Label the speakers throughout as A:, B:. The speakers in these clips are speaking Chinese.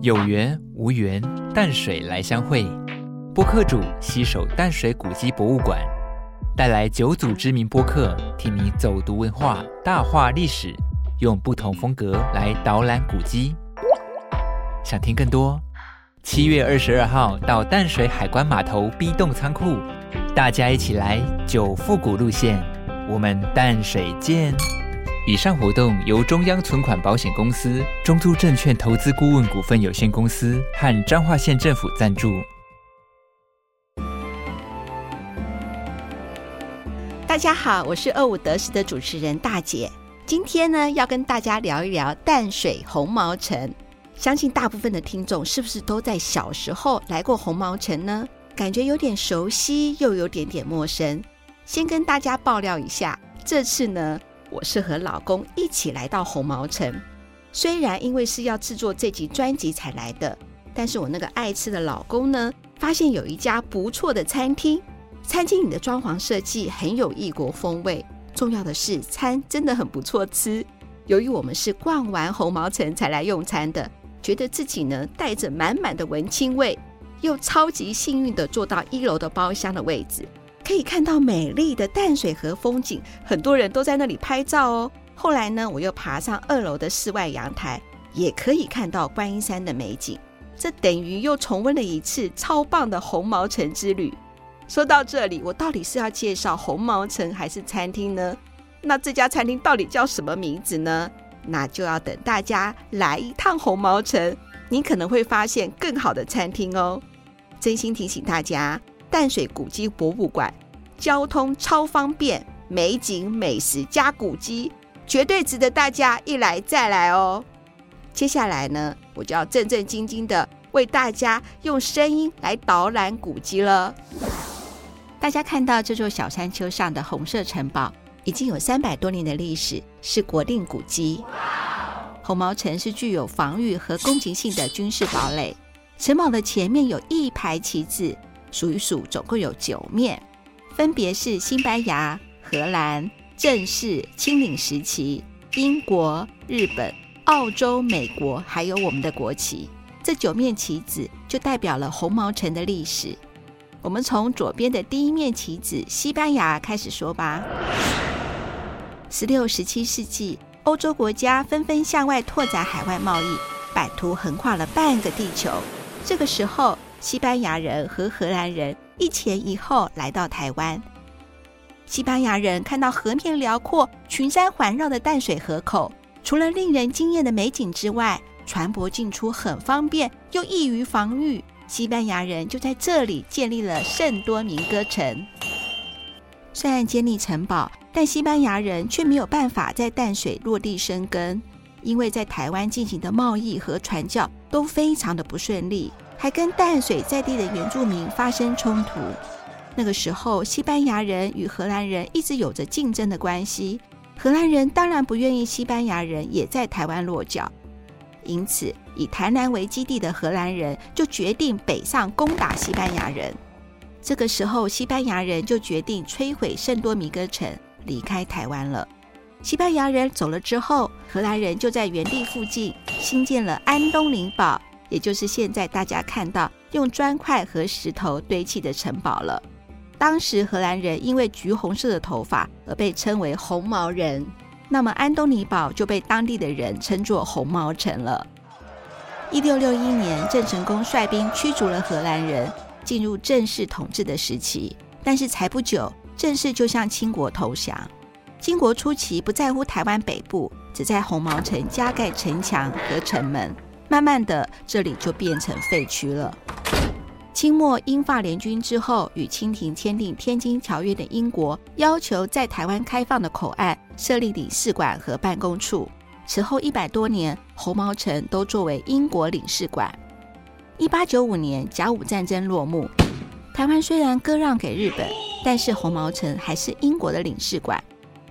A: 有缘无缘，淡水来相会。播客主携手淡水古迹博物馆，带来九组知名播客，替你走读文化、大话历史，用不同风格来导览古迹。想听更多？七月二十二号到淡水海关码头 B 栋仓库，大家一起来九复古路线，我们淡水见。以上活动由中央存款保险公司、中租证券投资顾问股份有限公司和彰化县政府赞助。
B: 大家好，我是二五得十的主持人大姐。今天呢，要跟大家聊一聊淡水红毛城。相信大部分的听众是不是都在小时候来过红毛城呢？感觉有点熟悉，又有点点陌生。先跟大家爆料一下，这次呢。我是和老公一起来到红毛城，虽然因为是要制作这集专辑才来的，但是我那个爱吃的老公呢，发现有一家不错的餐厅，餐厅里的装潢设计很有异国风味，重要的是餐真的很不错吃。由于我们是逛完红毛城才来用餐的，觉得自己呢带着满满的文青味，又超级幸运的坐到一楼的包厢的位置。可以看到美丽的淡水河风景，很多人都在那里拍照哦。后来呢，我又爬上二楼的室外阳台，也可以看到观音山的美景。这等于又重温了一次超棒的红毛城之旅。说到这里，我到底是要介绍红毛城还是餐厅呢？那这家餐厅到底叫什么名字呢？那就要等大家来一趟红毛城，你可能会发现更好的餐厅哦。真心提醒大家。淡水古迹博物馆，交通超方便，美景美食加古迹，绝对值得大家一来再来哦。接下来呢，我就要正正经经的为大家用声音来导览古迹了。大家看到这座小山丘上的红色城堡，已经有三百多年的历史，是国定古迹。红毛城是具有防御和攻击性的军事堡垒，城堡的前面有一排旗帜。数一数，总共有九面，分别是西班牙、荷兰、正式、清领时期、英国、日本、澳洲、美国，还有我们的国旗。这九面旗子就代表了红毛城的历史。我们从左边的第一面旗子西班牙开始说吧。十六、十七世纪，欧洲国家纷纷向外拓展海外贸易，版图横跨了半个地球。这个时候。西班牙人和荷兰人一前一后来到台湾。西班牙人看到河面辽阔、群山环绕的淡水河口，除了令人惊艳的美景之外，船舶进出很方便，又易于防御。西班牙人就在这里建立了圣多明哥城。虽然建立城堡，但西班牙人却没有办法在淡水落地生根，因为在台湾进行的贸易和传教都非常的不顺利。还跟淡水在地的原住民发生冲突。那个时候，西班牙人与荷兰人一直有着竞争的关系。荷兰人当然不愿意西班牙人也在台湾落脚，因此以台南为基地的荷兰人就决定北上攻打西班牙人。这个时候，西班牙人就决定摧毁圣多米哥城，离开台湾了。西班牙人走了之后，荷兰人就在原地附近新建了安东尼堡。也就是现在大家看到用砖块和石头堆砌的城堡了。当时荷兰人因为橘红色的头发而被称为红毛人，那么安东尼堡就被当地的人称作红毛城了。一六六一年，郑成功率兵驱逐了荷兰人，进入正式统治的时期。但是才不久，正式就向清国投降。清国初期不在乎台湾北部，只在红毛城加盖城墙和城门。慢慢的，这里就变成废墟了。清末英法联军之后，与清廷签订《天津条约》的英国，要求在台湾开放的口岸设立领事馆和办公处。此后一百多年，红毛城都作为英国领事馆。一八九五年，甲午战争落幕，台湾虽然割让给日本，但是红毛城还是英国的领事馆。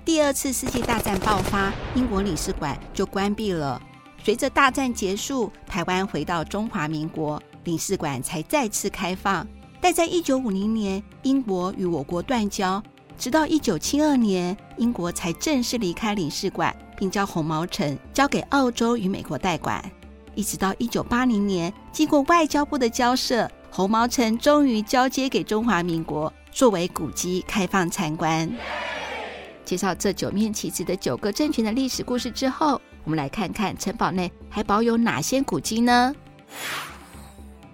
B: 第二次世界大战爆发，英国领事馆就关闭了。随着大战结束，台湾回到中华民国，领事馆才再次开放。但在一九五零年，英国与我国断交，直到一九七二年，英国才正式离开领事馆，并将红毛城交给澳洲与美国代管。一直到一九八零年，经过外交部的交涉，红毛城终于交接给中华民国，作为古迹开放参观。介绍这九面旗帜的九个政权的历史故事之后，我们来看看城堡内还保有哪些古迹呢？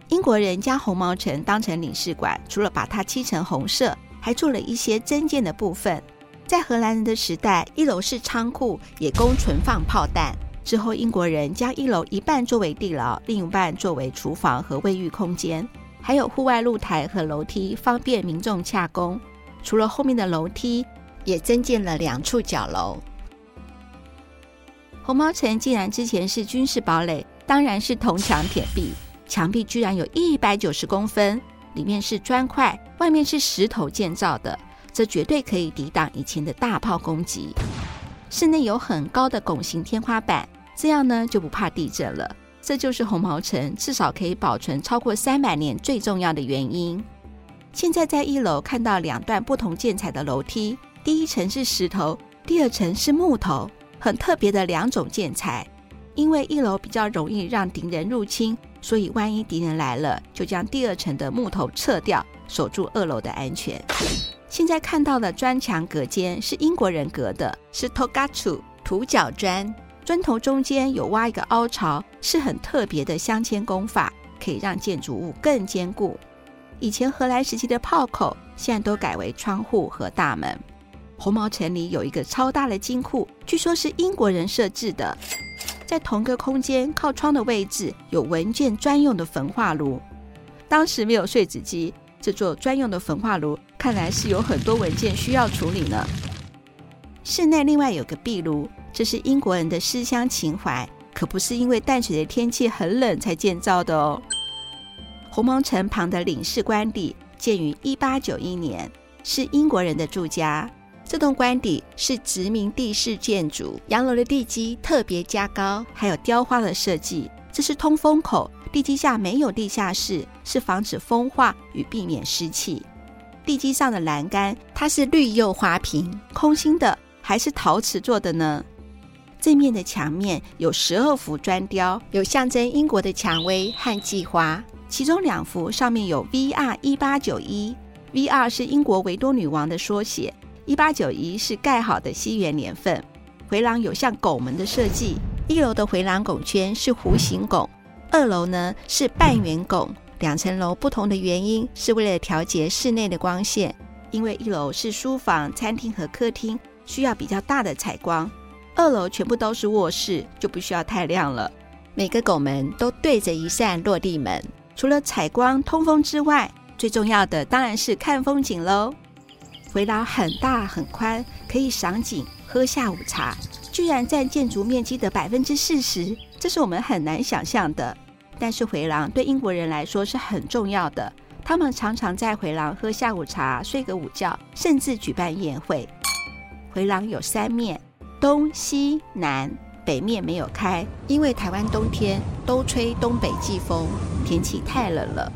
B: 英国人将红毛城当成领事馆，除了把它漆成红色，还做了一些增建的部分。在荷兰人的时代，一楼是仓库，也供存放炮弹。之后，英国人将一楼一半作为地牢，另一半作为厨房和卫浴空间，还有户外露台和楼梯，方便民众洽工。除了后面的楼梯。也增建了两处角楼。红毛城既然之前是军事堡垒，当然是铜墙铁壁，墙壁居然有一百九十公分，里面是砖块，外面是石头建造的，这绝对可以抵挡以前的大炮攻击。室内有很高的拱形天花板，这样呢就不怕地震了。这就是红毛城至少可以保存超过三百年最重要的原因。现在在一楼看到两段不同建材的楼梯。第一层是石头，第二层是木头，很特别的两种建材。因为一楼比较容易让敌人入侵，所以万一敌人来了，就将第二层的木头撤掉，守住二楼的安全。现在看到的砖墙隔间是英国人隔的，是 Togachu 土角砖，砖头中间有挖一个凹槽，是很特别的镶嵌工法，可以让建筑物更坚固。以前荷兰时期的炮口，现在都改为窗户和大门。红毛城里有一个超大的金库，据说是英国人设置的。在同个空间靠窗的位置有文件专用的焚化炉。当时没有碎纸机，这座专用的焚化炉看来是有很多文件需要处理呢。室内另外有个壁炉，这是英国人的思乡情怀，可不是因为淡水的天气很冷才建造的哦。红毛城旁的领事官邸建于一八九一年，是英国人的住家。这栋官邸是殖民地式建筑，洋楼的地基特别加高，还有雕花的设计。这是通风口，地基下没有地下室，是防止风化与避免湿气。地基上的栏杆，它是绿釉花瓶，空心的还是陶瓷做的呢？正面的墙面有十二幅砖雕，有象征英国的蔷薇和季花，其中两幅上面有 V.R. 一八九一，V.R. 是英国维多女王的缩写。一八九一是盖好的西元年份，回廊有像拱门的设计。一楼的回廊拱圈是弧形拱，二楼呢是半圆拱。两层楼不同的原因是为了调节室内的光线，因为一楼是书房、餐厅和客厅，需要比较大的采光；二楼全部都是卧室，就不需要太亮了。每个拱门都对着一扇落地门，除了采光通风之外，最重要的当然是看风景喽。回廊很大很宽，可以赏景、喝下午茶，居然占建筑面积的百分之四十，这是我们很难想象的。但是回廊对英国人来说是很重要的，他们常常在回廊喝下午茶、睡个午觉，甚至举办宴会。回廊有三面，东西南，北面没有开，因为台湾冬天都吹东北季风，天气太冷了。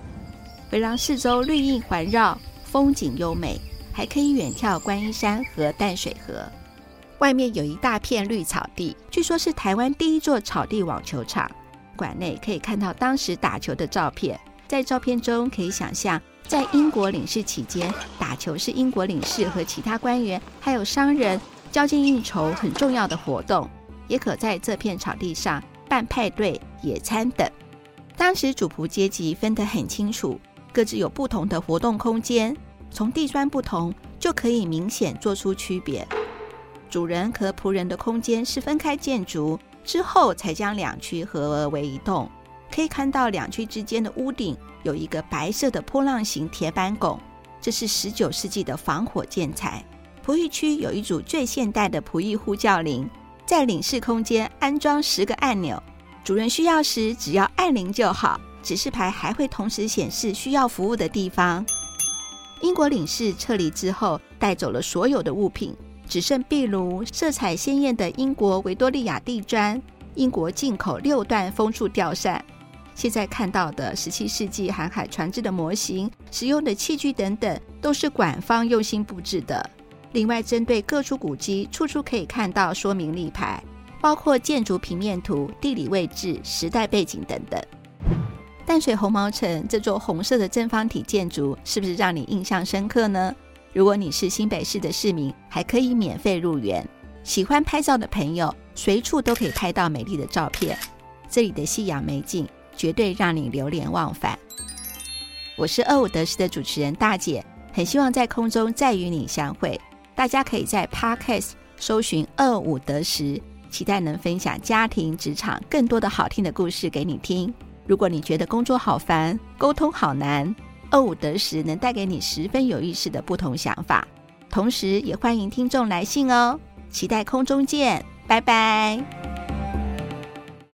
B: 回廊四周绿荫环绕，风景优美。还可以远眺观音山和淡水河，外面有一大片绿草地，据说是台湾第一座草地网球场。馆内可以看到当时打球的照片，在照片中可以想象，在英国领事期间，打球是英国领事和其他官员还有商人交际应酬很重要的活动，也可在这片草地上办派对、野餐等。当时主仆阶级分得很清楚，各自有不同的活动空间。从地砖不同，就可以明显做出区别。主人和仆人的空间是分开建筑之后，才将两区合而为一栋。可以看到两区之间的屋顶有一个白色的波浪形铁板拱，这是十九世纪的防火建材。仆役区有一组最现代的仆役呼叫铃，在领事空间安装十个按钮，主人需要时只要按铃就好。指示牌还会同时显示需要服务的地方。英国领事撤离之后，带走了所有的物品，只剩壁炉、色彩鲜艳的英国维多利亚地砖、英国进口六段风速吊扇。现在看到的十七世纪航海船只的模型、使用的器具等等，都是馆方用心布置的。另外，针对各处古迹，处处可以看到说明立牌，包括建筑平面图、地理位置、时代背景等等。淡水红毛城这座红色的正方体建筑，是不是让你印象深刻呢？如果你是新北市的市民，还可以免费入园。喜欢拍照的朋友，随处都可以拍到美丽的照片。这里的夕阳美景，绝对让你流连忘返。我是二五得十的主持人大姐，很希望在空中再与你相会。大家可以在 Podcast 搜寻二五得十，期待能分享家庭、职场更多的好听的故事给你听。如果你觉得工作好烦，沟通好难，二五得十能带给你十分有意思的不同想法。同时，也欢迎听众来信哦。期待空中见，拜拜。